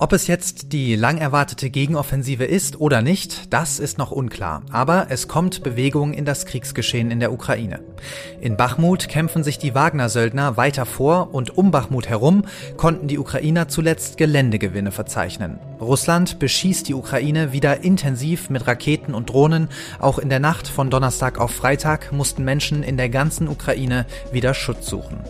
Ob es jetzt die lang erwartete Gegenoffensive ist oder nicht, das ist noch unklar. Aber es kommt Bewegung in das Kriegsgeschehen in der Ukraine. In Bachmut kämpfen sich die Wagner-Söldner weiter vor und um Bachmut herum konnten die Ukrainer zuletzt Geländegewinne verzeichnen. Russland beschießt die Ukraine wieder intensiv mit Raketen und Drohnen. Auch in der Nacht von Donnerstag auf Freitag mussten Menschen in der ganzen Ukraine wieder Schutz suchen.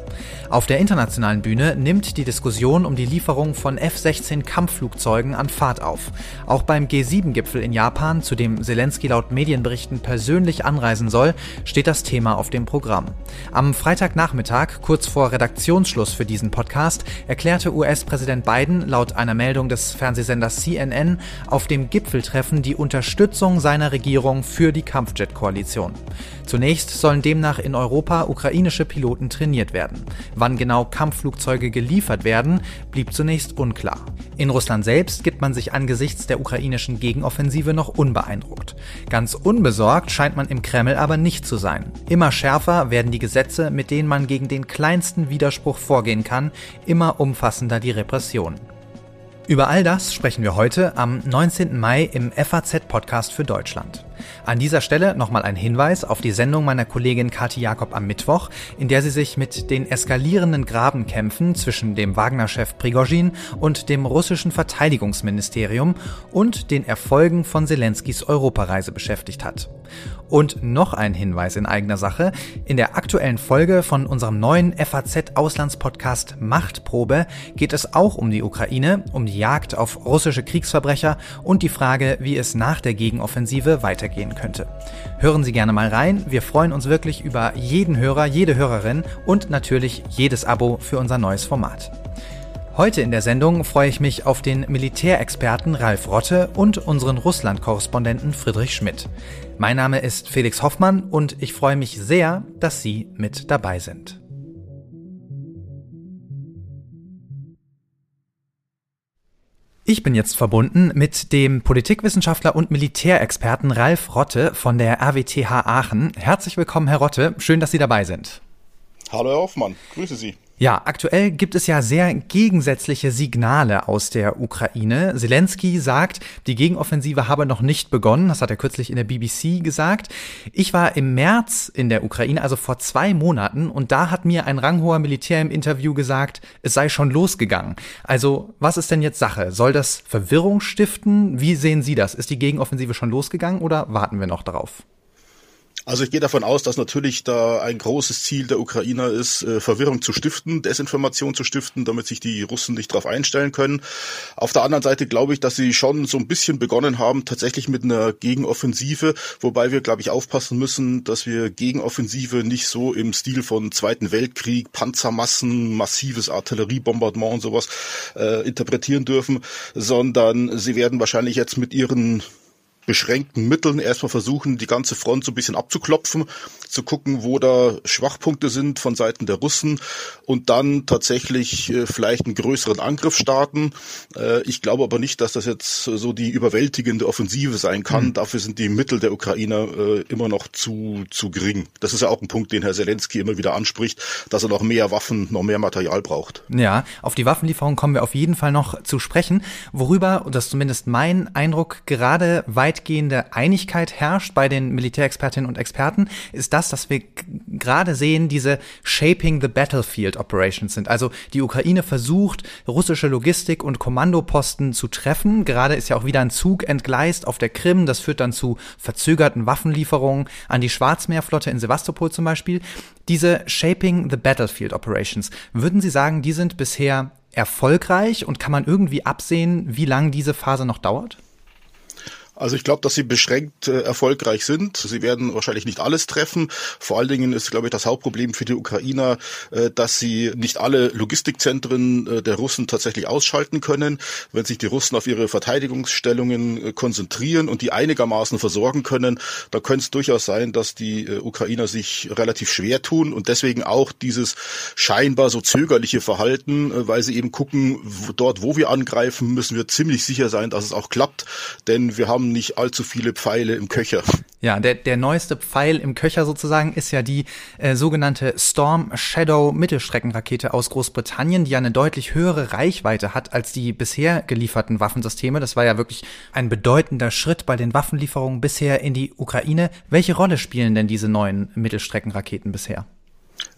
Auf der internationalen Bühne nimmt die Diskussion um die Lieferung von F-16 Kampfflugzeugen an Fahrt auf. Auch beim G7-Gipfel in Japan, zu dem Zelensky laut Medienberichten persönlich anreisen soll, steht das Thema auf dem Programm. Am Freitagnachmittag, kurz vor Redaktionsschluss für diesen Podcast, erklärte US-Präsident Biden laut einer Meldung des Fernsehsenders CNN auf dem Gipfeltreffen die Unterstützung seiner Regierung für die Kampfjet-Koalition. Zunächst sollen demnach in Europa ukrainische Piloten trainiert werden. Wann genau Kampfflugzeuge geliefert werden, blieb zunächst unklar. In Russland selbst gibt man sich angesichts der ukrainischen Gegenoffensive noch unbeeindruckt. Ganz unbesorgt scheint man im Kreml aber nicht zu sein. Immer schärfer werden die Gesetze, mit denen man gegen den kleinsten Widerspruch vorgehen kann, immer umfassender die Repression. Über all das sprechen wir heute am 19. Mai im FAZ-Podcast für Deutschland. An dieser Stelle nochmal ein Hinweis auf die Sendung meiner Kollegin Kathi Jakob am Mittwoch, in der sie sich mit den eskalierenden Grabenkämpfen zwischen dem Wagner-Chef Prigozhin und dem russischen Verteidigungsministerium und den Erfolgen von Zelenskys Europareise beschäftigt hat. Und noch ein Hinweis in eigener Sache. In der aktuellen Folge von unserem neuen FAZ-Auslandspodcast Machtprobe geht es auch um die Ukraine, um die Jagd auf russische Kriegsverbrecher und die Frage, wie es nach der Gegenoffensive weitergehen könnte. Hören Sie gerne mal rein. Wir freuen uns wirklich über jeden Hörer, jede Hörerin und natürlich jedes Abo für unser neues Format. Heute in der Sendung freue ich mich auf den Militärexperten Ralf Rotte und unseren Russland-Korrespondenten Friedrich Schmidt. Mein Name ist Felix Hoffmann und ich freue mich sehr, dass Sie mit dabei sind. Ich bin jetzt verbunden mit dem Politikwissenschaftler und Militärexperten Ralf Rotte von der RWTH Aachen. Herzlich willkommen, Herr Rotte. Schön, dass Sie dabei sind. Hallo, Herr Hoffmann. Grüße Sie. Ja, aktuell gibt es ja sehr gegensätzliche Signale aus der Ukraine. Zelensky sagt, die Gegenoffensive habe noch nicht begonnen. Das hat er kürzlich in der BBC gesagt. Ich war im März in der Ukraine, also vor zwei Monaten, und da hat mir ein ranghoher Militär im Interview gesagt, es sei schon losgegangen. Also, was ist denn jetzt Sache? Soll das Verwirrung stiften? Wie sehen Sie das? Ist die Gegenoffensive schon losgegangen oder warten wir noch darauf? Also ich gehe davon aus, dass natürlich da ein großes Ziel der Ukrainer ist, äh, Verwirrung zu stiften, Desinformation zu stiften, damit sich die Russen nicht darauf einstellen können. Auf der anderen Seite glaube ich, dass sie schon so ein bisschen begonnen haben, tatsächlich mit einer Gegenoffensive, wobei wir, glaube ich, aufpassen müssen, dass wir Gegenoffensive nicht so im Stil von Zweiten Weltkrieg, Panzermassen, massives Artilleriebombardement und sowas äh, interpretieren dürfen, sondern sie werden wahrscheinlich jetzt mit ihren beschränkten Mitteln erstmal versuchen, die ganze Front so ein bisschen abzuklopfen, zu gucken, wo da Schwachpunkte sind von Seiten der Russen und dann tatsächlich äh, vielleicht einen größeren Angriff starten. Äh, ich glaube aber nicht, dass das jetzt so die überwältigende Offensive sein kann. Mhm. Dafür sind die Mittel der Ukrainer äh, immer noch zu, zu gering. Das ist ja auch ein Punkt, den Herr Zelensky immer wieder anspricht, dass er noch mehr Waffen, noch mehr Material braucht. Ja, auf die Waffenlieferung kommen wir auf jeden Fall noch zu sprechen, worüber, und das ist zumindest mein Eindruck, gerade weit weitgehende Einigkeit herrscht bei den Militärexpertinnen und Experten, ist das, dass wir gerade sehen, diese Shaping the Battlefield Operations sind. Also die Ukraine versucht, russische Logistik und Kommandoposten zu treffen. Gerade ist ja auch wieder ein Zug entgleist auf der Krim. Das führt dann zu verzögerten Waffenlieferungen an die Schwarzmeerflotte in Sevastopol zum Beispiel. Diese Shaping the Battlefield Operations, würden Sie sagen, die sind bisher erfolgreich und kann man irgendwie absehen, wie lange diese Phase noch dauert? Also ich glaube, dass sie beschränkt äh, erfolgreich sind. Sie werden wahrscheinlich nicht alles treffen. Vor allen Dingen ist, glaube ich, das Hauptproblem für die Ukrainer, äh, dass sie nicht alle Logistikzentren äh, der Russen tatsächlich ausschalten können. Wenn sich die Russen auf ihre Verteidigungsstellungen äh, konzentrieren und die einigermaßen versorgen können, dann könnte es durchaus sein, dass die äh, Ukrainer sich relativ schwer tun und deswegen auch dieses scheinbar so zögerliche Verhalten, äh, weil sie eben gucken, dort, wo wir angreifen, müssen wir ziemlich sicher sein, dass es auch klappt. Denn wir haben haben nicht allzu viele Pfeile im Köcher. Ja, der, der neueste Pfeil im Köcher sozusagen ist ja die äh, sogenannte Storm Shadow Mittelstreckenrakete aus Großbritannien, die ja eine deutlich höhere Reichweite hat als die bisher gelieferten Waffensysteme. Das war ja wirklich ein bedeutender Schritt bei den Waffenlieferungen bisher in die Ukraine. Welche Rolle spielen denn diese neuen Mittelstreckenraketen bisher?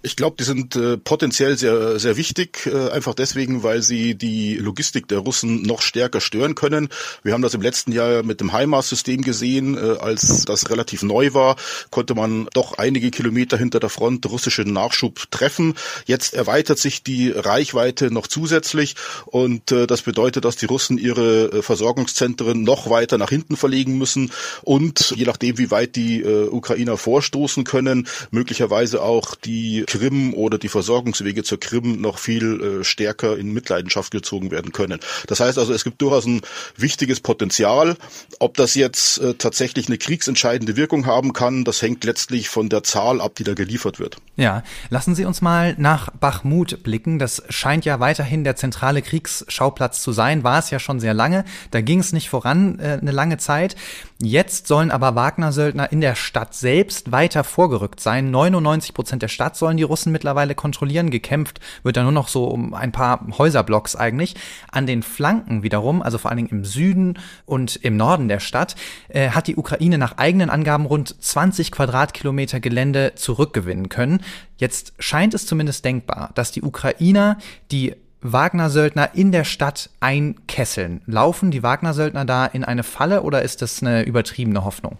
Ich glaube, die sind äh, potenziell sehr, sehr wichtig, äh, einfach deswegen, weil sie die Logistik der Russen noch stärker stören können. Wir haben das im letzten Jahr mit dem HIMARS-System gesehen. Äh, als das relativ neu war, konnte man doch einige Kilometer hinter der Front russischen Nachschub treffen. Jetzt erweitert sich die Reichweite noch zusätzlich und äh, das bedeutet, dass die Russen ihre äh, Versorgungszentren noch weiter nach hinten verlegen müssen und je nachdem, wie weit die äh, Ukrainer vorstoßen können, möglicherweise auch die Krim oder die Versorgungswege zur Krim noch viel äh, stärker in Mitleidenschaft gezogen werden können. Das heißt also, es gibt durchaus ein wichtiges Potenzial. Ob das jetzt äh, tatsächlich eine kriegsentscheidende Wirkung haben kann, das hängt letztlich von der Zahl ab, die da geliefert wird. Ja, lassen Sie uns mal nach Bachmut blicken. Das scheint ja weiterhin der zentrale Kriegsschauplatz zu sein, war es ja schon sehr lange. Da ging es nicht voran äh, eine lange Zeit. Jetzt sollen aber Wagner-Söldner in der Stadt selbst weiter vorgerückt sein. 99 Prozent der Stadt sollen die Russen mittlerweile kontrollieren. Gekämpft wird da nur noch so um ein paar Häuserblocks eigentlich. An den Flanken wiederum, also vor allen Dingen im Süden und im Norden der Stadt, äh, hat die Ukraine nach eigenen Angaben rund 20 Quadratkilometer Gelände zurückgewinnen können. Jetzt scheint es zumindest denkbar, dass die Ukrainer die Wagner-Söldner in der Stadt einkesseln. Laufen die Wagner-Söldner da in eine Falle oder ist das eine übertriebene Hoffnung?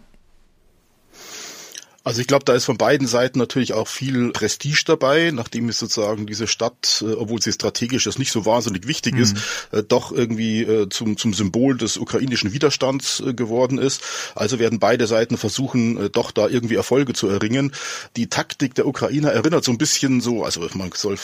Also ich glaube, da ist von beiden Seiten natürlich auch viel Prestige dabei, nachdem es sozusagen diese Stadt, äh, obwohl sie strategisch das nicht so wahnsinnig wichtig mhm. ist, äh, doch irgendwie äh, zum, zum Symbol des ukrainischen Widerstands geworden ist. Also werden beide Seiten versuchen, doch da irgendwie Erfolge zu erringen. Die Taktik der Ukrainer erinnert so ein bisschen so, also man soll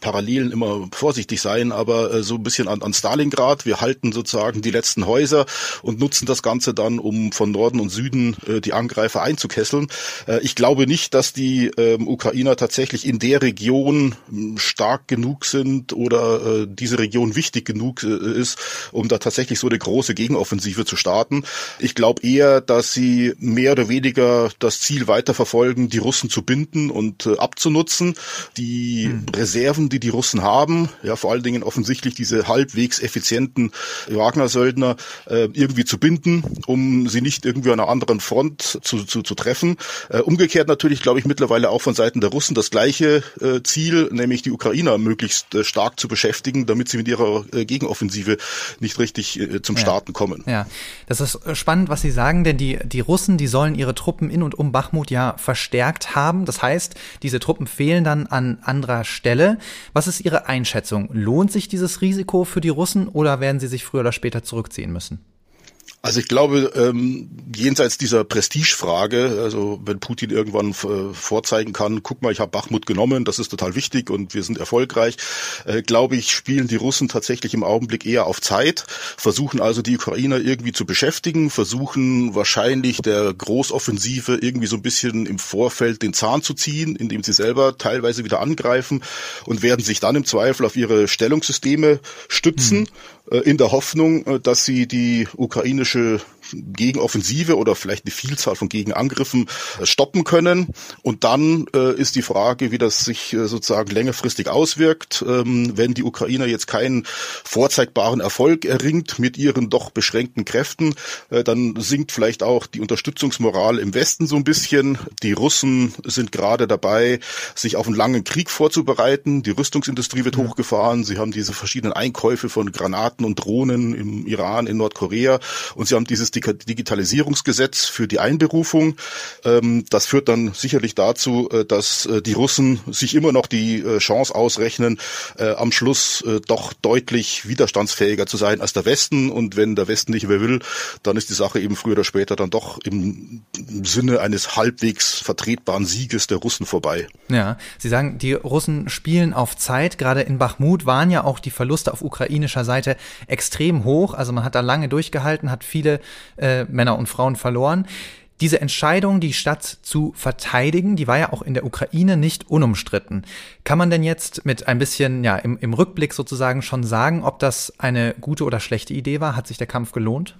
Parallelen immer vorsichtig sein, aber so ein bisschen an, an Stalingrad. Wir halten sozusagen die letzten Häuser und nutzen das Ganze dann, um von Norden und Süden die Angreifer einzukesseln. Inseln. Äh, ich glaube nicht, dass die ähm, Ukrainer tatsächlich in der Region hm, stark genug sind oder äh, diese Region wichtig genug äh, ist, um da tatsächlich so eine große Gegenoffensive zu starten. Ich glaube eher, dass sie mehr oder weniger das Ziel weiterverfolgen, die Russen zu binden und abzunutzen. Die hm. Reserven, die die Russen haben, ja vor allen Dingen offensichtlich diese halbwegs effizienten Wagner-Söldner irgendwie zu binden, um sie nicht irgendwie an einer anderen Front zu, zu, zu treffen Russen. Äh, umgekehrt natürlich, glaube ich, mittlerweile auch von Seiten der Russen das gleiche äh, Ziel, nämlich die Ukrainer möglichst äh, stark zu beschäftigen, damit sie mit ihrer äh, Gegenoffensive nicht richtig äh, zum Starten kommen. Ja, das ist äh, spannend, was Sie sagen, denn die, die Russen, die sollen ihre Truppen in und um Bachmut ja verstärkt haben. Das heißt, diese Truppen fehlen dann an anderer Stelle. Was ist Ihre Einschätzung? Lohnt sich dieses Risiko für die Russen oder werden sie sich früher oder später zurückziehen müssen? Also ich glaube, ähm, jenseits dieser Prestigefrage, also wenn Putin irgendwann äh, vorzeigen kann, guck mal, ich habe Bachmut genommen, das ist total wichtig und wir sind erfolgreich, äh, glaube ich, spielen die Russen tatsächlich im Augenblick eher auf Zeit, versuchen also die Ukrainer irgendwie zu beschäftigen, versuchen wahrscheinlich der Großoffensive irgendwie so ein bisschen im Vorfeld den Zahn zu ziehen, indem sie selber teilweise wieder angreifen und werden sich dann im Zweifel auf ihre Stellungssysteme stützen. Hm äh, in der Hoffnung, äh, dass sie die ukrainische Gegenoffensive oder vielleicht eine Vielzahl von Gegenangriffen äh, stoppen können. Und dann äh, ist die Frage, wie das sich äh, sozusagen längerfristig auswirkt. Ähm, wenn die Ukrainer jetzt keinen vorzeigbaren Erfolg erringt mit ihren doch beschränkten Kräften, äh, dann sinkt vielleicht auch die Unterstützungsmoral im Westen so ein bisschen. Die Russen sind gerade dabei, sich auf einen langen Krieg vorzubereiten. Die Rüstungsindustrie wird ja. hochgefahren. Sie haben diese verschiedenen Einkäufe von Granaten und Drohnen im Iran, in Nordkorea. Und sie haben dieses Digitalisierungsgesetz für die Einberufung. Ähm, das führt dann sicherlich dazu, äh, dass äh, die Russen sich immer noch die äh, Chance ausrechnen, am Schluss doch deutlich widerstandsfähiger zu sein als der Westen. Und wenn der Westen nicht mehr will, dann ist die Sache eben früher oder später dann doch im Sinne eines halbwegs vertretbaren Sieges der Russen vorbei. Ja, Sie sagen, die Russen spielen auf Zeit. Gerade in Bachmut waren ja auch die Verluste auf ukrainischer Seite extrem hoch. Also man hat da lange durchgehalten, hat viele äh, Männer und Frauen verloren. Diese Entscheidung, die Stadt zu verteidigen, die war ja auch in der Ukraine nicht unumstritten. Kann man denn jetzt mit ein bisschen, ja, im, im Rückblick sozusagen schon sagen, ob das eine gute oder schlechte Idee war? Hat sich der Kampf gelohnt?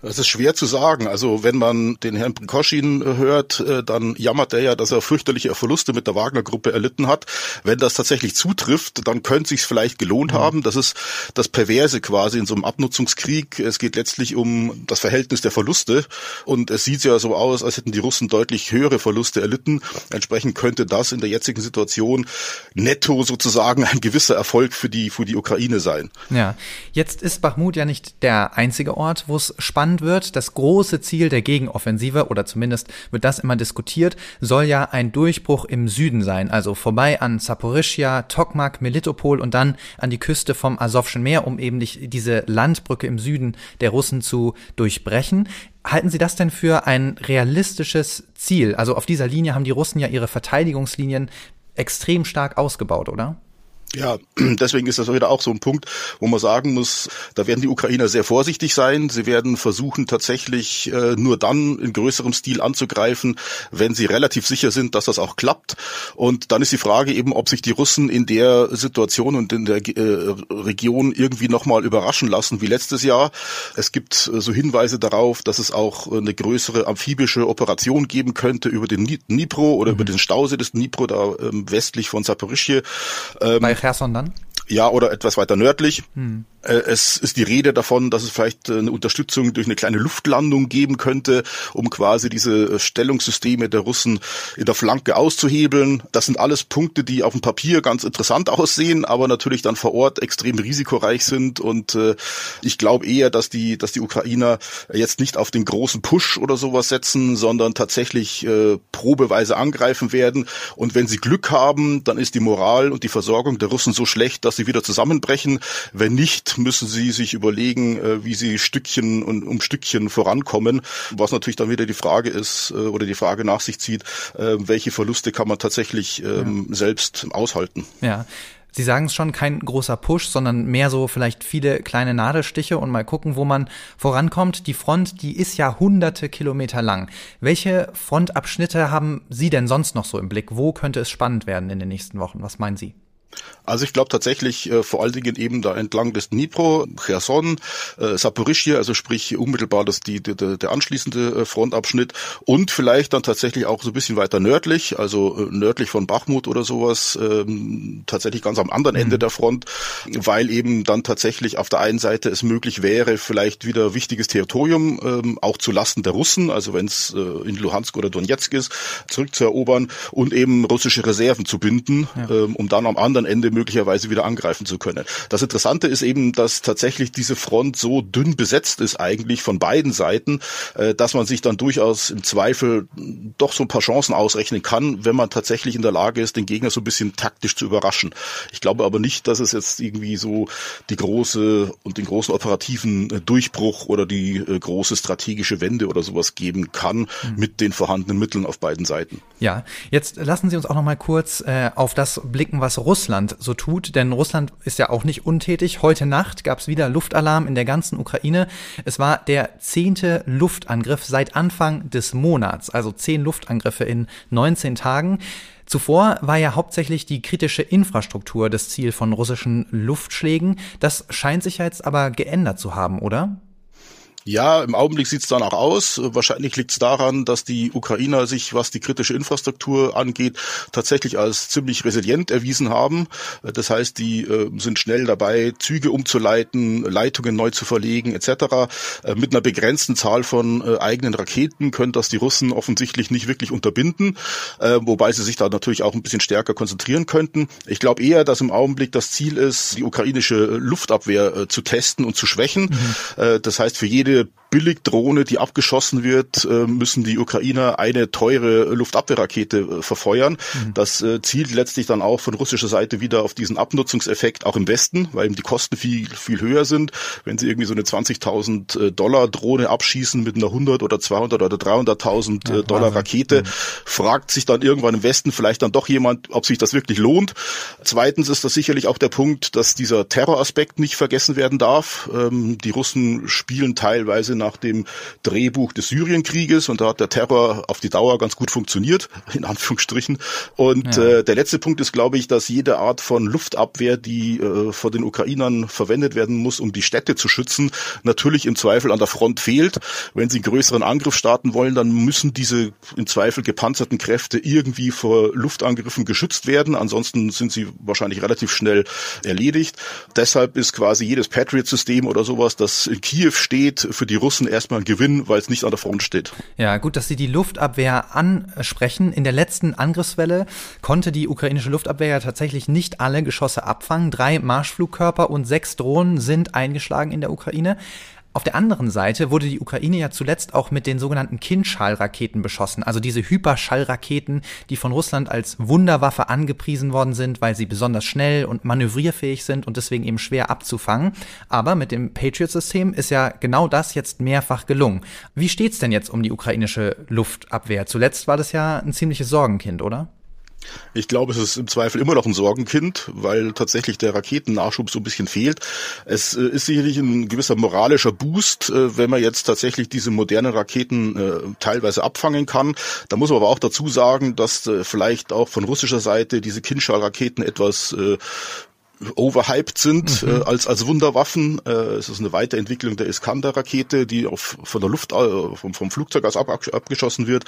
Das ist schwer zu sagen. Also wenn man den Herrn Prikoschin hört, äh, dann jammert er ja, dass er fürchterliche Verluste mit der Wagner-Gruppe erlitten hat. Wenn das tatsächlich zutrifft, dann könnte es sich vielleicht gelohnt mhm. haben. Das ist das Perverse quasi in so einem Abnutzungskrieg. Es geht letztlich um das Verhältnis der Verluste und es sieht ja so aus, als hätten die Russen deutlich höhere Verluste erlitten. Entsprechend könnte das in der jetzigen Situation netto sozusagen ein gewisser Erfolg für die für die Ukraine sein. Ja, jetzt ist Bachmut ja nicht der einzige Ort, wo es spannend spannend wird. Das große Ziel der Gegenoffensive, oder zumindest wird das immer diskutiert, soll ja ein Durchbruch im Süden sein, also vorbei an Saporischia, Tokmak, Melitopol und dann an die Küste vom Asowschen Meer, um eben diese Landbrücke im Süden der Russen zu durchbrechen. Halten Sie das denn für ein realistisches Ziel? Also auf dieser Linie haben die Russen ja ihre Verteidigungslinien extrem stark ausgebaut, oder? Ja, deswegen ist das wieder auch so ein Punkt, wo man sagen muss, da werden die Ukrainer sehr vorsichtig sein. Sie werden versuchen tatsächlich äh, nur dann in größerem Stil anzugreifen, wenn sie relativ sicher sind, dass das auch klappt. Und dann ist die Frage eben, ob sich die Russen in der Situation und in der äh, Region irgendwie nochmal überraschen lassen wie letztes Jahr. Es gibt äh, so Hinweise darauf, dass es auch eine größere amphibische Operation geben könnte über den Dnipro oder mhm. über den Stausee des Dnipro, da ähm, westlich von Saporischje. Ähm, Cherson dann? Ja, oder etwas weiter nördlich. Hm. Äh, es ist die Rede davon, dass es vielleicht äh, eine Unterstützung durch eine kleine Luftlandung geben könnte, um quasi diese äh, Stellungssysteme der Russen in der Flanke auszuhebeln. Das sind alles Punkte, die auf dem Papier ganz interessant aussehen, aber natürlich dann vor Ort extrem risikoreich sind. Und ich glaube eher, dass die, dass die Ukrainer jetzt nicht auf den großen Push oder sowas setzen, sondern tatsächlich probeweise angreifen werden. Und wenn sie Glück haben, dann ist die Moral und die Versorgung der Russen so schlecht, dass sie wieder zusammenbrechen. Wenn nicht, müssen sie sich überlegen, äh, wie sie Stückchen und um Stückchen vorankommen. Was natürlich dann wieder die Frage ist äh, oder die Frage nach sich zieht, äh, welche Verluste kann man tatsächlich ähm, ja. selbst aushalten. Ja. Sie sagen es schon, kein großer Push, sondern mehr so vielleicht viele kleine Nadelstiche und mal gucken, wo man vorankommt. Die Front, die ist ja hunderte Kilometer lang. Welche Frontabschnitte haben Sie denn sonst noch so im Blick? Wo könnte es spannend werden in den nächsten Wochen? Was meinen Sie? Also ich glaube tatsächlich äh, vor allen Dingen eben da entlang des Dnipro, Cherson, äh, Saporischje, also sprich unmittelbar das die, die, der anschließende äh, Frontabschnitt und vielleicht dann tatsächlich auch so ein bisschen weiter nördlich, also äh, nördlich von Bachmut oder sowas, ähm, tatsächlich ganz am anderen mhm. Ende der Front, weil eben dann tatsächlich auf der einen Seite es möglich wäre, vielleicht wieder wichtiges Territorium ähm, auch zu Lasten der Russen, also wenn es äh, in Luhansk oder Donetsk ist, zurückzuerobern und eben russische Reserven zu binden, ja. ähm, um dann am anderen Ende möglicherweise wieder angreifen zu können. Das Interessante ist eben, dass tatsächlich diese Front so dünn besetzt ist eigentlich von beiden Seiten, äh, dass man sich dann durchaus im Zweifel doch so ein paar Chancen ausrechnen kann, wenn man tatsächlich in der Lage ist, den Gegner so ein bisschen taktisch zu überraschen. Ich glaube aber nicht, dass es jetzt irgendwie so die große und den großen operativen äh, Durchbruch oder die äh, große strategische Wende oder sowas geben kann mhm. mit den vorhandenen Mitteln auf beiden Seiten. Ja, jetzt lassen Sie uns auch noch mal kurz äh, auf das blicken, was Russland so tut, denn Russland ist ja auch nicht untätig. Heute Nacht gab es wieder Luftalarm in der ganzen Ukraine. Es war der zehnte Luftangriff seit Anfang des Monats, also zehn Luftangriffe in 19 Tagen. Zuvor war ja hauptsächlich die kritische Infrastruktur das Ziel von russischen Luftschlägen. Das scheint sich jetzt aber geändert zu haben, oder? Ja, im Augenblick sieht es danach aus. Wahrscheinlich liegt es daran, dass die Ukrainer sich, was die kritische Infrastruktur angeht, tatsächlich als ziemlich resilient erwiesen haben. Das heißt, die äh, sind schnell dabei, Züge umzuleiten, Leitungen neu zu verlegen etc. Äh, mit einer begrenzten Zahl von äh, eigenen Raketen können das die Russen offensichtlich nicht wirklich unterbinden, äh, wobei sie sich da natürlich auch ein bisschen stärker konzentrieren könnten. Ich glaube eher, dass im Augenblick das Ziel ist, die ukrainische Luftabwehr zu testen und zu schwächen. Mhm. Das heißt, für jede Billigdrohne, die abgeschossen wird, äh, müssen die Ukrainer eine teure Luftabwehrrakete äh, verfeuern. Mhm. Das äh, zielt letztlich dann auch von russischer Seite wieder auf diesen Abnutzungseffekt auch im Westen, weil eben die Kosten viel, viel höher sind. Wenn sie irgendwie so eine 20.000 Dollar Drohne abschießen mit einer 100 oder 200 oder 300.000 ja, Dollar Rakete, mhm. fragt sich dann irgendwann im Westen vielleicht dann doch jemand, ob sich das wirklich lohnt. Zweitens ist das sicherlich auch der Punkt, dass dieser Terroraspekt nicht vergessen werden darf. Ähm, die Russen spielen teilweise nach dem Drehbuch des Syrienkrieges und da hat der Terror auf die Dauer ganz gut funktioniert, in Anführungsstrichen. Und ja. äh, der letzte Punkt ist, glaube ich, dass jede Art von Luftabwehr, die äh, von den Ukrainern verwendet werden muss, um die Städte zu schützen, natürlich im Zweifel an der Front fehlt. Wenn sie einen größeren Angriff starten wollen, dann müssen diese im Zweifel gepanzerten Kräfte irgendwie vor Luftangriffen geschützt werden. Ansonsten sind sie wahrscheinlich relativ schnell erledigt. Deshalb ist quasi jedes Patriot-System oder sowas, das in Kiew steht, für die Russen erstmal ein Gewinn, weil es nicht an der Front steht. Ja, gut, dass Sie die Luftabwehr ansprechen. In der letzten Angriffswelle konnte die ukrainische Luftabwehr ja tatsächlich nicht alle Geschosse abfangen. Drei Marschflugkörper und sechs Drohnen sind eingeschlagen in der Ukraine. Auf der anderen Seite wurde die Ukraine ja zuletzt auch mit den sogenannten Kindschallraketen beschossen, also diese Hyperschallraketen, die von Russland als Wunderwaffe angepriesen worden sind, weil sie besonders schnell und manövrierfähig sind und deswegen eben schwer abzufangen. Aber mit dem Patriot-System ist ja genau das jetzt mehrfach gelungen. Wie steht's denn jetzt um die ukrainische Luftabwehr? Zuletzt war das ja ein ziemliches Sorgenkind, oder? Ich glaube, es ist im Zweifel immer noch ein Sorgenkind, weil tatsächlich der Raketennachschub so ein bisschen fehlt. Es äh, ist sicherlich ein gewisser moralischer Boost, äh, wenn man jetzt tatsächlich diese modernen Raketen äh, teilweise abfangen kann. Da muss man aber auch dazu sagen, dass vielleicht auch von russischer Seite diese Kinschall-Raketen etwas overhyped sind mhm. äh, als als Wunderwaffen. Äh, es ist eine Weiterentwicklung der Iskander-Rakete, die auf, von der Luft äh, vom, vom Flugzeug aus ab, abgeschossen wird.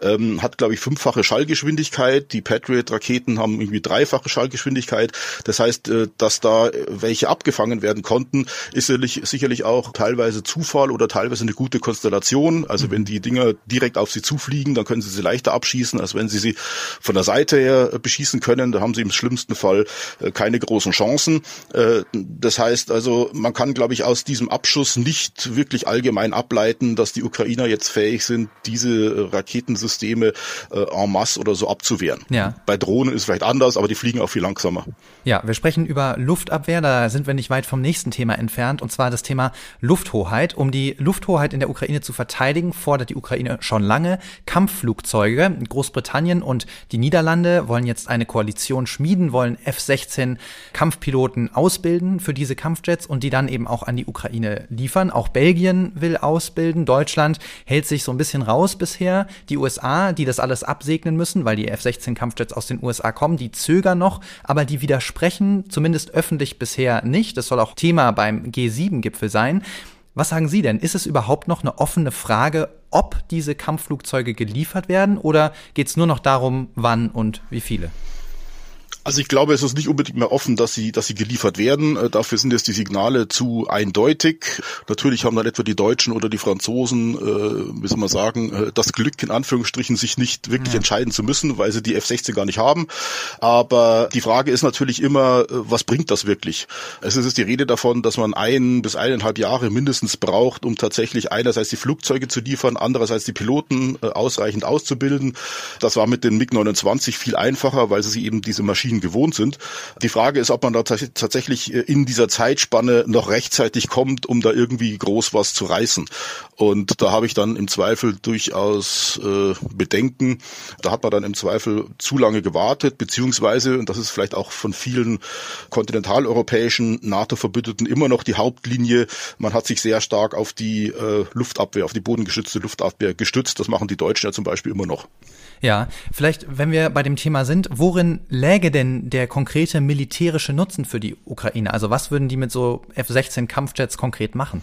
Ähm, hat glaube ich fünffache Schallgeschwindigkeit. Die Patriot-Raketen haben irgendwie dreifache Schallgeschwindigkeit. Das heißt, äh, dass da welche abgefangen werden konnten, ist sicherlich, sicherlich auch teilweise Zufall oder teilweise eine gute Konstellation. Also mhm. wenn die Dinger direkt auf sie zufliegen, dann können sie sie leichter abschießen, als wenn sie sie von der Seite her beschießen können. Da haben sie im schlimmsten Fall äh, keine großen Chancen. Äh, das heißt also, man kann, glaube ich, aus diesem Abschuss nicht wirklich allgemein ableiten, dass die Ukrainer jetzt fähig sind, diese Raketensysteme äh, en masse oder so abzuwehren. Ja. Bei Drohnen ist es vielleicht anders, aber die fliegen auch viel langsamer. Ja, wir sprechen über Luftabwehr, da sind wir nicht weit vom nächsten Thema entfernt, und zwar das Thema Lufthoheit. Um die Lufthoheit in der Ukraine zu verteidigen, fordert die Ukraine schon lange Kampfflugzeuge. Großbritannien und die Niederlande wollen jetzt eine Koalition schmieden, wollen F-16 Kampfflugzeuge Kampfpiloten ausbilden für diese Kampfjets und die dann eben auch an die Ukraine liefern. Auch Belgien will ausbilden. Deutschland hält sich so ein bisschen raus bisher. Die USA, die das alles absegnen müssen, weil die F-16 Kampfjets aus den USA kommen, die zögern noch, aber die widersprechen zumindest öffentlich bisher nicht. Das soll auch Thema beim G7-Gipfel sein. Was sagen Sie denn? Ist es überhaupt noch eine offene Frage, ob diese Kampfflugzeuge geliefert werden oder geht es nur noch darum, wann und wie viele? Also ich glaube, es ist nicht unbedingt mehr offen, dass sie, dass sie geliefert werden. Äh, dafür sind jetzt die Signale zu eindeutig. Natürlich haben dann etwa die Deutschen oder die Franzosen, äh, wie soll man sagen, äh, das Glück in Anführungsstrichen, sich nicht wirklich ja. entscheiden zu müssen, weil sie die F-16 gar nicht haben. Aber die Frage ist natürlich immer, äh, was bringt das wirklich? Es ist die Rede davon, dass man ein bis eineinhalb Jahre mindestens braucht, um tatsächlich einerseits die Flugzeuge zu liefern, andererseits die Piloten ausreichend auszubilden. Das war mit den MiG-29 viel einfacher, weil sie eben diese Maschinen Maschinen gewohnt sind. Die Frage ist, ob man da tatsächlich äh, in dieser Zeitspanne noch rechtzeitig kommt, um da irgendwie groß was zu reißen. Und da habe ich dann im Zweifel durchaus äh, Bedenken. Da hat man dann im Zweifel zu lange gewartet, beziehungsweise, und das ist vielleicht auch von vielen kontinentaleuropäischen NATO-Verbündeten immer noch die Hauptlinie, man hat sich sehr stark auf die äh, Luftabwehr, auf die bodengeschützte Luftabwehr gestützt. Das machen die Deutschen ja zum Beispiel immer noch. Ja, vielleicht, wenn wir bei dem Thema sind, worin läge denn der konkrete militärische Nutzen für die Ukraine? Also was würden die mit so F-16 Kampfjets konkret machen?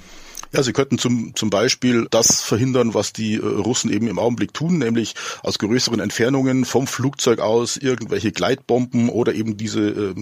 Ja, sie könnten zum, zum Beispiel das verhindern, was die äh, Russen eben im Augenblick tun, nämlich aus größeren Entfernungen vom Flugzeug aus irgendwelche Gleitbomben oder eben diese äh,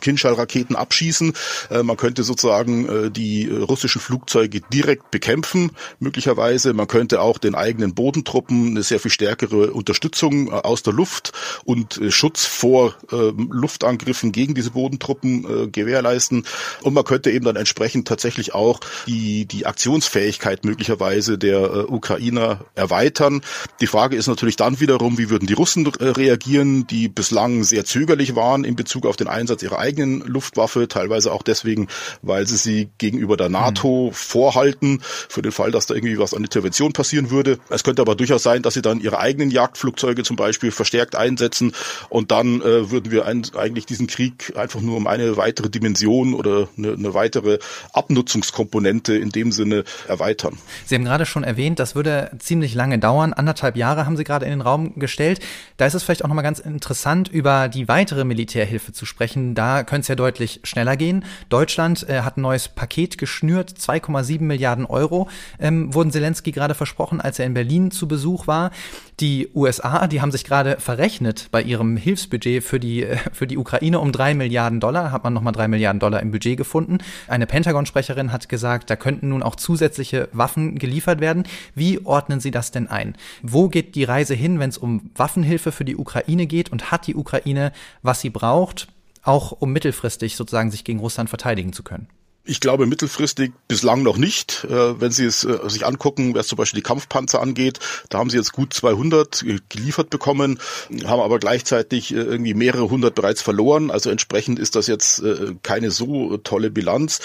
Kinschallraketen abschießen. Äh, man könnte sozusagen äh, die russischen Flugzeuge direkt bekämpfen, möglicherweise. Man könnte auch den eigenen Bodentruppen eine sehr viel stärkere Unterstützung äh, aus der Luft und äh, Schutz vor äh, Luftangriffen gegen diese Bodentruppen äh, gewährleisten. Und man könnte eben dann entsprechend tatsächlich auch die, die Aktionsfähigkeit möglicherweise der äh, Ukrainer erweitern. Die Frage ist natürlich dann wiederum, wie würden die Russen äh, reagieren, die bislang sehr zögerlich waren in Bezug auf den Einsatz ihrer eigenen Luftwaffe, teilweise auch deswegen, weil sie sie gegenüber der NATO mhm. vorhalten, für den Fall, dass da irgendwie was an Intervention passieren würde. Es könnte aber durchaus sein, dass sie dann ihre eigenen Jagdflugzeuge zum Beispiel verstärkt einsetzen und dann äh, würden wir ein, eigentlich diesen Krieg einfach nur um eine weitere Dimension oder eine, eine weitere Abnutzungskomponente in dem Sinne erweitern. Sie haben gerade schon erwähnt, das würde ziemlich lange dauern. Anderthalb Jahre haben Sie gerade in den Raum gestellt. Da ist es vielleicht auch nochmal ganz interessant, über die weitere Militärhilfe zu sprechen. Da könnte es ja deutlich schneller gehen. Deutschland äh, hat ein neues Paket geschnürt, 2,7 Milliarden Euro ähm, wurden Zelensky gerade versprochen, als er in Berlin zu Besuch war. Die USA, die haben sich gerade verrechnet bei ihrem Hilfsbudget für die, äh, für die Ukraine um drei Milliarden Dollar. Hat man nochmal drei Milliarden Dollar im Budget gefunden. Eine Pentagon-Sprecherin hat gesagt, da könnten nun auch zusätzliche Waffen geliefert werden. Wie ordnen Sie das denn ein? Wo geht die Reise hin, wenn es um Waffenhilfe für die Ukraine geht? Und hat die Ukraine, was sie braucht, auch um mittelfristig sozusagen sich gegen Russland verteidigen zu können? Ich glaube mittelfristig bislang noch nicht. Äh, wenn Sie es äh, sich angucken, was zum Beispiel die Kampfpanzer angeht, da haben Sie jetzt gut 200 geliefert bekommen, haben aber gleichzeitig äh, irgendwie mehrere hundert bereits verloren. Also entsprechend ist das jetzt keine so tolle Bilanz.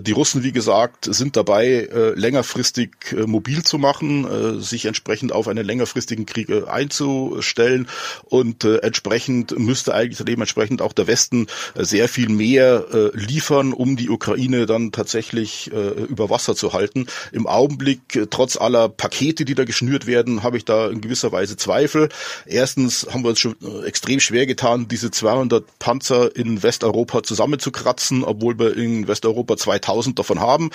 Die Russen, wie gesagt, sind dabei, längerfristig mobil zu machen, sich entsprechend auf einen längerfristigen Krieg einzustellen und entsprechend müsste eigentlich dementsprechend auch der Westen sehr viel mehr liefern, um die Ukraine dann tatsächlich äh, über Wasser zu halten. Im Augenblick, äh, trotz aller Pakete, die da geschnürt werden, habe ich da in gewisser Weise Zweifel. Erstens haben wir uns schon äh, extrem schwer getan, diese 200 Panzer in Westeuropa zusammenzukratzen, obwohl wir in Westeuropa 2000 davon haben.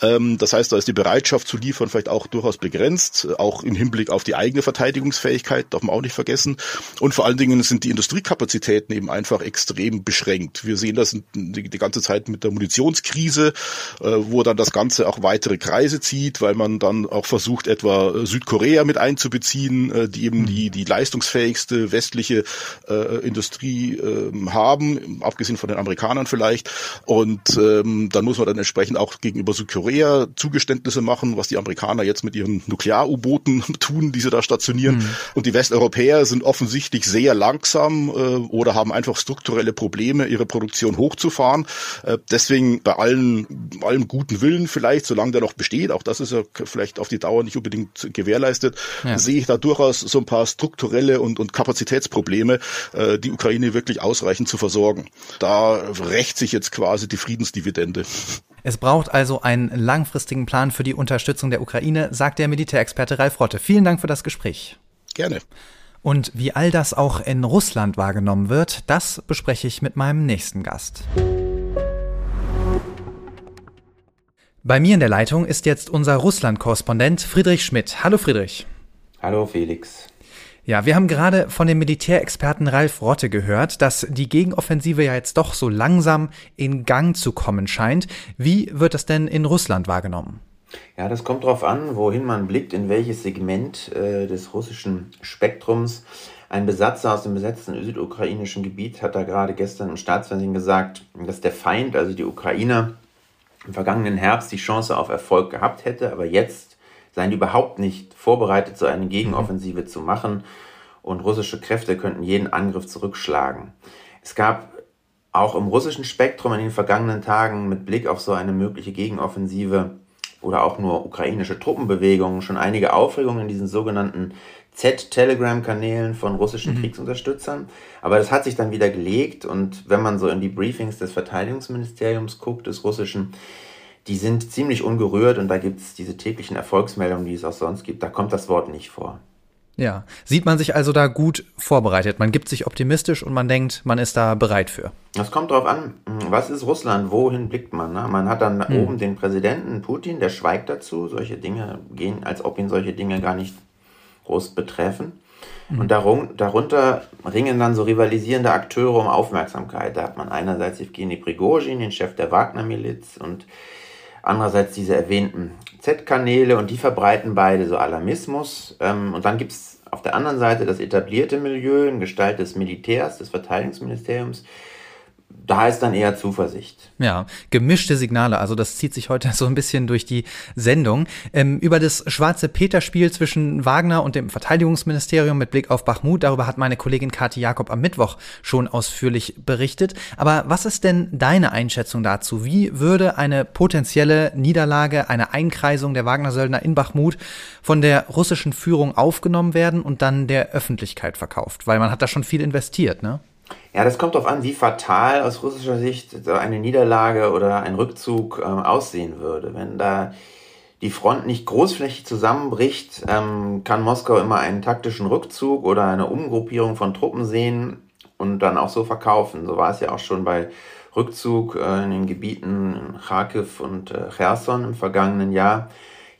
Ähm, das heißt, da ist die Bereitschaft zu liefern vielleicht auch durchaus begrenzt, auch im Hinblick auf die eigene Verteidigungsfähigkeit, darf man auch nicht vergessen. Und vor allen Dingen sind die Industriekapazitäten eben einfach extrem beschränkt. Wir sehen das die, die ganze Zeit mit der Munitionskrise Krise, äh, wo dann das Ganze auch weitere Kreise zieht, weil man dann auch versucht, etwa Südkorea mit einzubeziehen, äh, die eben die, die leistungsfähigste westliche äh, Industrie äh, haben, abgesehen von den Amerikanern vielleicht. Und ähm, dann muss man dann entsprechend auch gegenüber Südkorea Zugeständnisse machen, was die Amerikaner jetzt mit ihren Nuklear-U-Booten tun, die sie da stationieren. Mhm. Und die Westeuropäer sind offensichtlich sehr langsam äh, oder haben einfach strukturelle Probleme, ihre Produktion hochzufahren. Äh, deswegen bei allen allen, allem guten Willen vielleicht, solange der noch besteht, auch das ist ja vielleicht auf die Dauer nicht unbedingt gewährleistet, ja. sehe ich da durchaus so ein paar strukturelle und, und Kapazitätsprobleme, äh, die Ukraine wirklich ausreichend zu versorgen. Da rächt sich jetzt quasi die Friedensdividende. Es braucht also einen langfristigen Plan für die Unterstützung der Ukraine, sagt der Militärexperte Ralf Rotte. Vielen Dank für das Gespräch. Gerne. Und wie all das auch in Russland wahrgenommen wird, das bespreche ich mit meinem nächsten Gast. Bei mir in der Leitung ist jetzt unser Russland-Korrespondent Friedrich Schmidt. Hallo Friedrich. Hallo Felix. Ja, wir haben gerade von dem Militärexperten Ralf Rotte gehört, dass die Gegenoffensive ja jetzt doch so langsam in Gang zu kommen scheint. Wie wird das denn in Russland wahrgenommen? Ja, das kommt darauf an, wohin man blickt, in welches Segment äh, des russischen Spektrums. Ein Besatzer aus dem besetzten südukrainischen Gebiet hat da gerade gestern im Staatsfernsehen gesagt, dass der Feind, also die Ukrainer, im vergangenen Herbst die Chance auf Erfolg gehabt hätte, aber jetzt seien die überhaupt nicht vorbereitet, so eine Gegenoffensive mhm. zu machen und russische Kräfte könnten jeden Angriff zurückschlagen. Es gab auch im russischen Spektrum in den vergangenen Tagen mit Blick auf so eine mögliche Gegenoffensive oder auch nur ukrainische Truppenbewegungen schon einige Aufregungen in diesen sogenannten Z-Telegram-Kanälen von russischen mhm. Kriegsunterstützern. Aber das hat sich dann wieder gelegt und wenn man so in die Briefings des Verteidigungsministeriums guckt, des russischen, die sind ziemlich ungerührt und da gibt es diese täglichen Erfolgsmeldungen, die es auch sonst gibt, da kommt das Wort nicht vor. Ja, sieht man sich also da gut vorbereitet. Man gibt sich optimistisch und man denkt, man ist da bereit für. Das kommt darauf an, was ist Russland, wohin blickt man? Ne? Man hat dann hm. oben den Präsidenten Putin, der schweigt dazu, solche Dinge gehen, als ob ihn solche Dinge gar nicht groß betreffen. Mhm. Und darun darunter ringen dann so rivalisierende Akteure um Aufmerksamkeit. Da hat man einerseits Evgeny Prigozhin, den Chef der Wagner-Miliz, und andererseits diese erwähnten Z-Kanäle und die verbreiten beide so Alarmismus. Ähm, und dann gibt es auf der anderen Seite das etablierte Milieu in Gestalt des Militärs, des Verteidigungsministeriums, da ist dann eher Zuversicht. Ja, gemischte Signale. Also das zieht sich heute so ein bisschen durch die Sendung. Ähm, über das schwarze Peter-Spiel zwischen Wagner und dem Verteidigungsministerium mit Blick auf Bachmut, darüber hat meine Kollegin Kathi Jakob am Mittwoch schon ausführlich berichtet. Aber was ist denn deine Einschätzung dazu? Wie würde eine potenzielle Niederlage, eine Einkreisung der Wagner-Söldner in Bachmut von der russischen Führung aufgenommen werden und dann der Öffentlichkeit verkauft? Weil man hat da schon viel investiert, ne? Ja, das kommt darauf an, wie fatal aus russischer Sicht eine Niederlage oder ein Rückzug äh, aussehen würde. Wenn da die Front nicht großflächig zusammenbricht, ähm, kann Moskau immer einen taktischen Rückzug oder eine Umgruppierung von Truppen sehen und dann auch so verkaufen. So war es ja auch schon bei Rückzug äh, in den Gebieten Kharkiv und äh, Cherson im vergangenen Jahr.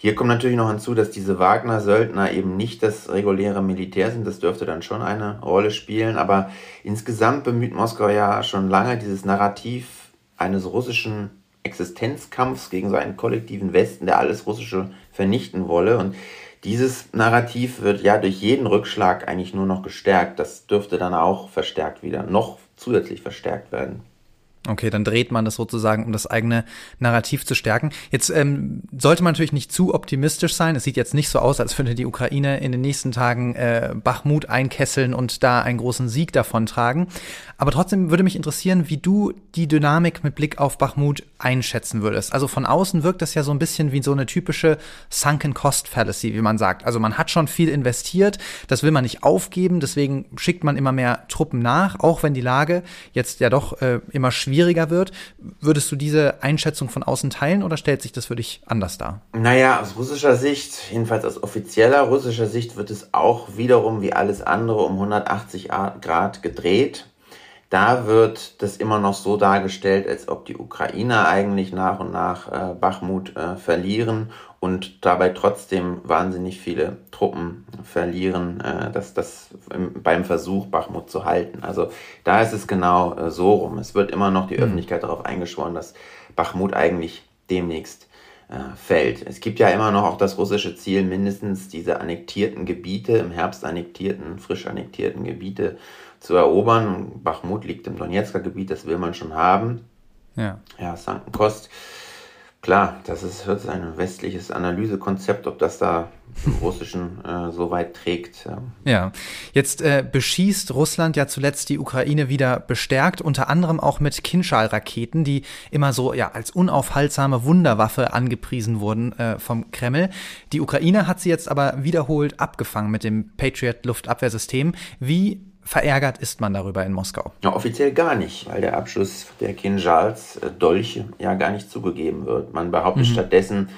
Hier kommt natürlich noch hinzu, dass diese Wagner-Söldner eben nicht das reguläre Militär sind. Das dürfte dann schon eine Rolle spielen. Aber insgesamt bemüht Moskau ja schon lange dieses Narrativ eines russischen Existenzkampfs gegen so einen kollektiven Westen, der alles Russische vernichten wolle. Und dieses Narrativ wird ja durch jeden Rückschlag eigentlich nur noch gestärkt. Das dürfte dann auch verstärkt wieder, noch zusätzlich verstärkt werden. Okay, dann dreht man das sozusagen, um das eigene Narrativ zu stärken. Jetzt ähm, sollte man natürlich nicht zu optimistisch sein. Es sieht jetzt nicht so aus, als würde die Ukraine in den nächsten Tagen äh, Bachmut einkesseln und da einen großen Sieg davontragen. Aber trotzdem würde mich interessieren, wie du die Dynamik mit Blick auf Bachmut einschätzen würdest. Also von außen wirkt das ja so ein bisschen wie so eine typische Sunken Cost Fallacy, wie man sagt. Also man hat schon viel investiert, das will man nicht aufgeben, deswegen schickt man immer mehr Truppen nach, auch wenn die Lage jetzt ja doch äh, immer schwieriger schwieriger wird. Würdest du diese Einschätzung von außen teilen oder stellt sich das für dich anders dar? Naja, aus russischer Sicht, jedenfalls aus offizieller russischer Sicht, wird es auch wiederum wie alles andere um 180 Grad gedreht. Da wird das immer noch so dargestellt, als ob die Ukrainer eigentlich nach und nach äh, Bachmut äh, verlieren und dabei trotzdem wahnsinnig viele Truppen verlieren, äh, dass das beim Versuch Bachmut zu halten. Also da ist es genau äh, so rum. Es wird immer noch die mhm. Öffentlichkeit darauf eingeschworen, dass Bachmut eigentlich demnächst äh, fällt. Es gibt ja immer noch auch das russische Ziel, mindestens diese annektierten Gebiete, im Herbst annektierten, frisch annektierten Gebiete zu erobern. Bachmut liegt im Donetsker Gebiet, das will man schon haben. Ja. Ja, Sankenkost Klar, das ist jetzt ein westliches Analysekonzept, ob das da im Russischen äh, so weit trägt. Ja, jetzt äh, beschießt Russland ja zuletzt die Ukraine wieder bestärkt, unter anderem auch mit Kinschal-Raketen, die immer so ja als unaufhaltsame Wunderwaffe angepriesen wurden äh, vom Kreml. Die Ukraine hat sie jetzt aber wiederholt abgefangen mit dem Patriot-Luftabwehrsystem. Wie verärgert ist man darüber in Moskau? Ja, offiziell gar nicht, weil der Abschuss der Kinjals äh, Dolche ja gar nicht zugegeben wird. Man behauptet mhm. stattdessen,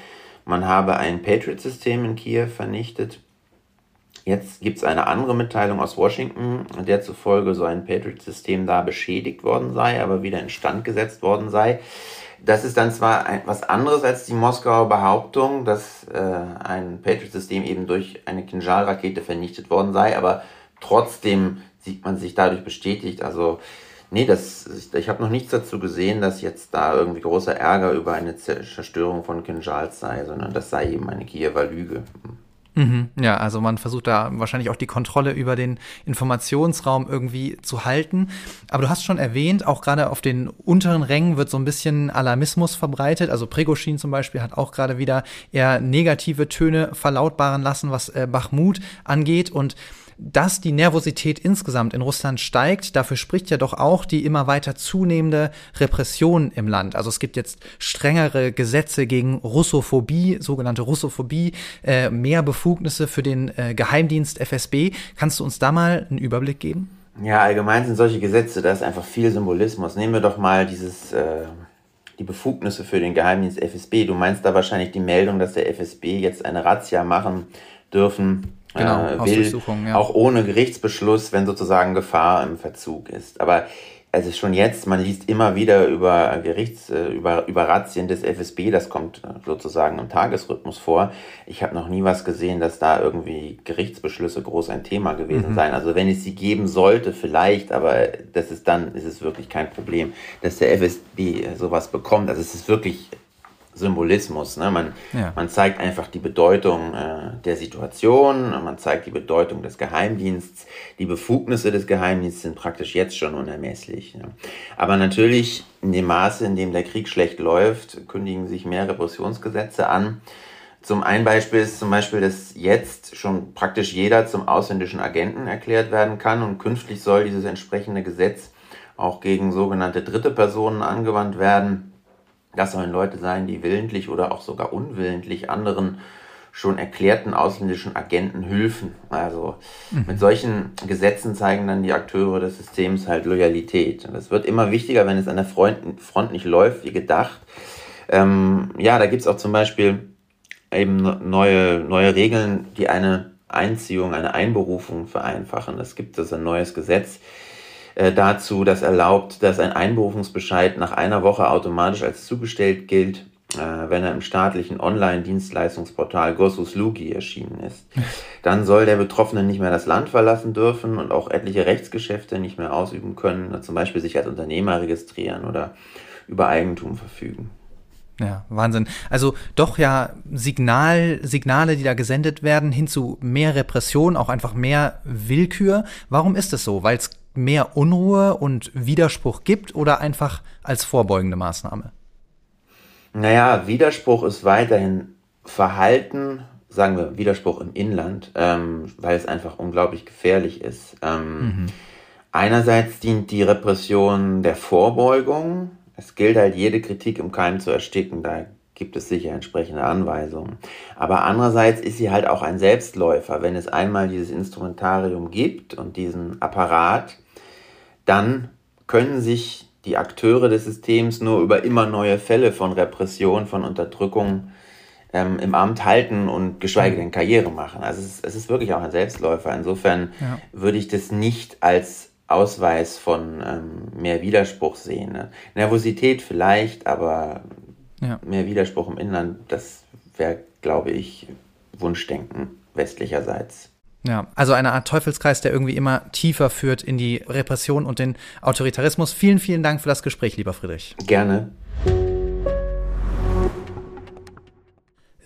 man habe ein Patriot-System in Kiew vernichtet. Jetzt gibt es eine andere Mitteilung aus Washington, der zufolge so ein Patriot-System da beschädigt worden sei, aber wieder instand gesetzt worden sei. Das ist dann zwar etwas anderes als die Moskauer Behauptung, dass äh, ein Patriot-System eben durch eine Kinjal-Rakete vernichtet worden sei, aber trotzdem sieht man sich dadurch bestätigt. Also, nee, das, ich habe noch nichts dazu gesehen, dass jetzt da irgendwie großer Ärger über eine Zerstörung von Kinjals sei, sondern das sei eben eine Kiewer Lüge. Mhm, ja, also man versucht da wahrscheinlich auch die Kontrolle über den Informationsraum irgendwie zu halten. Aber du hast schon erwähnt, auch gerade auf den unteren Rängen wird so ein bisschen Alarmismus verbreitet. Also Pregoschin zum Beispiel hat auch gerade wieder eher negative Töne verlautbaren lassen, was äh, Bachmut angeht. Und dass die Nervosität insgesamt in Russland steigt, dafür spricht ja doch auch die immer weiter zunehmende Repression im Land. Also es gibt jetzt strengere Gesetze gegen Russophobie, sogenannte Russophobie, äh, mehr Befugnisse für den äh, Geheimdienst FSB. Kannst du uns da mal einen Überblick geben? Ja, allgemein sind solche Gesetze, da ist einfach viel Symbolismus. Nehmen wir doch mal dieses äh, die Befugnisse für den Geheimdienst FSB. Du meinst da wahrscheinlich die Meldung, dass der FSB jetzt eine Razzia machen dürfen genau, äh, will, ja. auch ohne Gerichtsbeschluss, wenn sozusagen Gefahr im Verzug ist. Aber also schon jetzt, man liest immer wieder über Gerichts, äh, über, über Razzien des FSB, das kommt äh, sozusagen im Tagesrhythmus vor. Ich habe noch nie was gesehen, dass da irgendwie Gerichtsbeschlüsse groß ein Thema gewesen mhm. seien. Also wenn es sie geben sollte, vielleicht, aber das ist dann, ist es wirklich kein Problem, dass der FSB sowas bekommt. Also es ist wirklich Symbolismus. Ne? Man, ja. man zeigt einfach die Bedeutung äh, der Situation, man zeigt die Bedeutung des Geheimdienstes. Die Befugnisse des Geheimdienstes sind praktisch jetzt schon unermesslich. Ne? Aber natürlich, in dem Maße, in dem der Krieg schlecht läuft, kündigen sich mehr Repressionsgesetze an. Zum einen Beispiel ist zum Beispiel, dass jetzt schon praktisch jeder zum ausländischen Agenten erklärt werden kann und künftig soll dieses entsprechende Gesetz auch gegen sogenannte dritte Personen angewandt werden. Das sollen Leute sein, die willentlich oder auch sogar unwillentlich anderen schon erklärten ausländischen Agenten hülfen. Also mhm. mit solchen Gesetzen zeigen dann die Akteure des Systems halt Loyalität. Und das wird immer wichtiger, wenn es an der Front, Front nicht läuft wie gedacht. Ähm, ja, da gibt's auch zum Beispiel eben neue, neue Regeln, die eine Einziehung, eine Einberufung vereinfachen. Es gibt also ein neues Gesetz äh, dazu, das erlaubt, dass ein Einberufungsbescheid nach einer Woche automatisch als zugestellt gilt, äh, wenn er im staatlichen Online-Dienstleistungsportal Gossus Lugi erschienen ist. Dann soll der Betroffene nicht mehr das Land verlassen dürfen und auch etliche Rechtsgeschäfte nicht mehr ausüben können, zum Beispiel sich als Unternehmer registrieren oder über Eigentum verfügen. Ja, Wahnsinn. Also doch ja Signal, Signale, die da gesendet werden, hin zu mehr Repression, auch einfach mehr Willkür. Warum ist es so? Weil es mehr Unruhe und Widerspruch gibt oder einfach als vorbeugende Maßnahme? Naja, Widerspruch ist weiterhin Verhalten, sagen wir Widerspruch im Inland, ähm, weil es einfach unglaublich gefährlich ist. Ähm, mhm. Einerseits dient die Repression der Vorbeugung, es gilt halt, jede Kritik im Keim zu ersticken. Da gibt es sicher entsprechende Anweisungen. Aber andererseits ist sie halt auch ein Selbstläufer. Wenn es einmal dieses Instrumentarium gibt und diesen Apparat, dann können sich die Akteure des Systems nur über immer neue Fälle von Repression, von Unterdrückung ähm, im Amt halten und geschweige denn Karriere machen. Also es ist, es ist wirklich auch ein Selbstläufer. Insofern ja. würde ich das nicht als Ausweis von ähm, mehr Widerspruch sehen. Ne? Nervosität vielleicht, aber ja. mehr Widerspruch im Inland, das wäre, glaube ich, Wunschdenken westlicherseits. Ja, also eine Art Teufelskreis, der irgendwie immer tiefer führt in die Repression und den Autoritarismus. Vielen, vielen Dank für das Gespräch, lieber Friedrich. Gerne.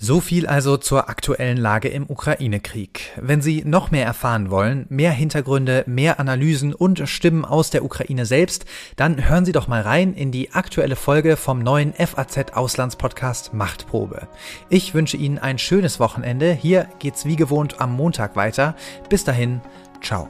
So viel also zur aktuellen Lage im Ukraine-Krieg. Wenn Sie noch mehr erfahren wollen, mehr Hintergründe, mehr Analysen und Stimmen aus der Ukraine selbst, dann hören Sie doch mal rein in die aktuelle Folge vom neuen FAZ Auslandspodcast Machtprobe. Ich wünsche Ihnen ein schönes Wochenende. Hier geht's wie gewohnt am Montag weiter. Bis dahin, ciao.